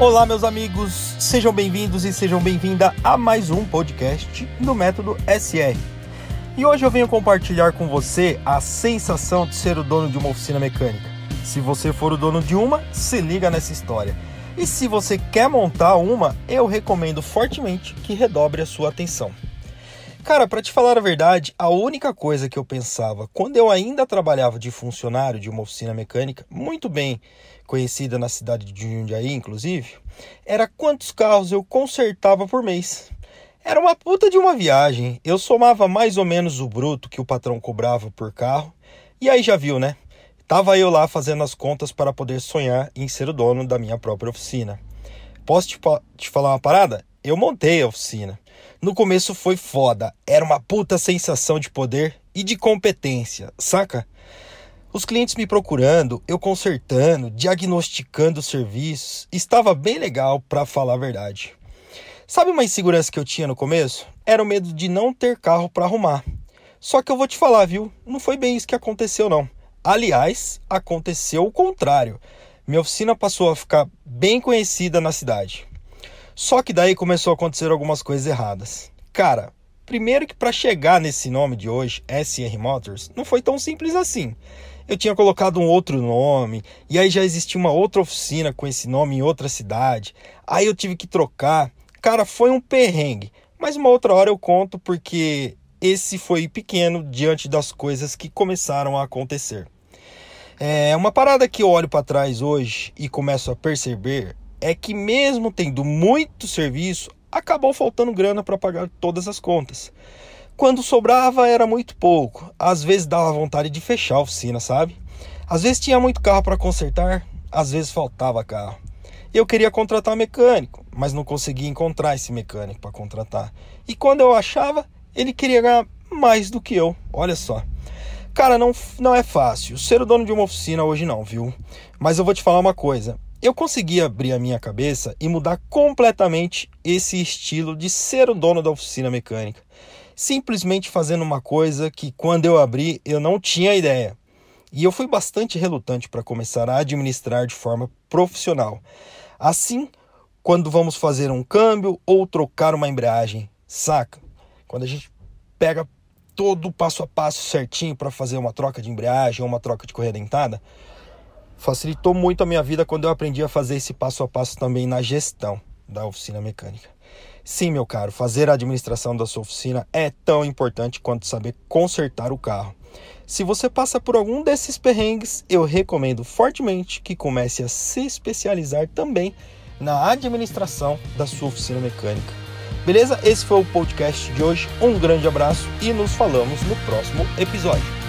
Olá, meus amigos, sejam bem-vindos e sejam bem-vindas a mais um podcast do Método SR. E hoje eu venho compartilhar com você a sensação de ser o dono de uma oficina mecânica. Se você for o dono de uma, se liga nessa história. E se você quer montar uma, eu recomendo fortemente que redobre a sua atenção. Cara, para te falar a verdade, a única coisa que eu pensava quando eu ainda trabalhava de funcionário de uma oficina mecânica, muito bem conhecida na cidade de Jundiaí, inclusive, era quantos carros eu consertava por mês. Era uma puta de uma viagem. Eu somava mais ou menos o bruto que o patrão cobrava por carro. E aí já viu, né? Tava eu lá fazendo as contas para poder sonhar em ser o dono da minha própria oficina. Posso te, te falar uma parada? Eu montei a oficina. No começo foi foda, era uma puta sensação de poder e de competência, saca? Os clientes me procurando, eu consertando, diagnosticando os serviços, estava bem legal para falar a verdade. Sabe uma insegurança que eu tinha no começo? Era o medo de não ter carro para arrumar. Só que eu vou te falar, viu? Não foi bem isso que aconteceu não. Aliás, aconteceu o contrário. Minha oficina passou a ficar bem conhecida na cidade. Só que daí começou a acontecer algumas coisas erradas. Cara, primeiro que para chegar nesse nome de hoje, SR Motors, não foi tão simples assim. Eu tinha colocado um outro nome, e aí já existia uma outra oficina com esse nome em outra cidade. Aí eu tive que trocar. Cara, foi um perrengue. Mas uma outra hora eu conto porque esse foi pequeno diante das coisas que começaram a acontecer. É uma parada que eu olho para trás hoje e começo a perceber é que mesmo tendo muito serviço, acabou faltando grana para pagar todas as contas. Quando sobrava era muito pouco, às vezes dava vontade de fechar a oficina, sabe? Às vezes tinha muito carro para consertar, às vezes faltava carro. Eu queria contratar mecânico, mas não conseguia encontrar esse mecânico para contratar. E quando eu achava, ele queria ganhar mais do que eu. Olha só. Cara, não, não é fácil ser o dono de uma oficina hoje não, viu? Mas eu vou te falar uma coisa eu consegui abrir a minha cabeça e mudar completamente esse estilo de ser o dono da oficina mecânica. Simplesmente fazendo uma coisa que quando eu abri eu não tinha ideia. E eu fui bastante relutante para começar a administrar de forma profissional. Assim, quando vamos fazer um câmbio ou trocar uma embreagem, saca? Quando a gente pega todo o passo a passo certinho para fazer uma troca de embreagem ou uma troca de correia dentada, facilitou muito a minha vida quando eu aprendi a fazer esse passo a passo também na gestão da oficina mecânica. Sim, meu caro, fazer a administração da sua oficina é tão importante quanto saber consertar o carro. Se você passa por algum desses perrengues, eu recomendo fortemente que comece a se especializar também na administração da sua oficina mecânica. Beleza? Esse foi o podcast de hoje. Um grande abraço e nos falamos no próximo episódio.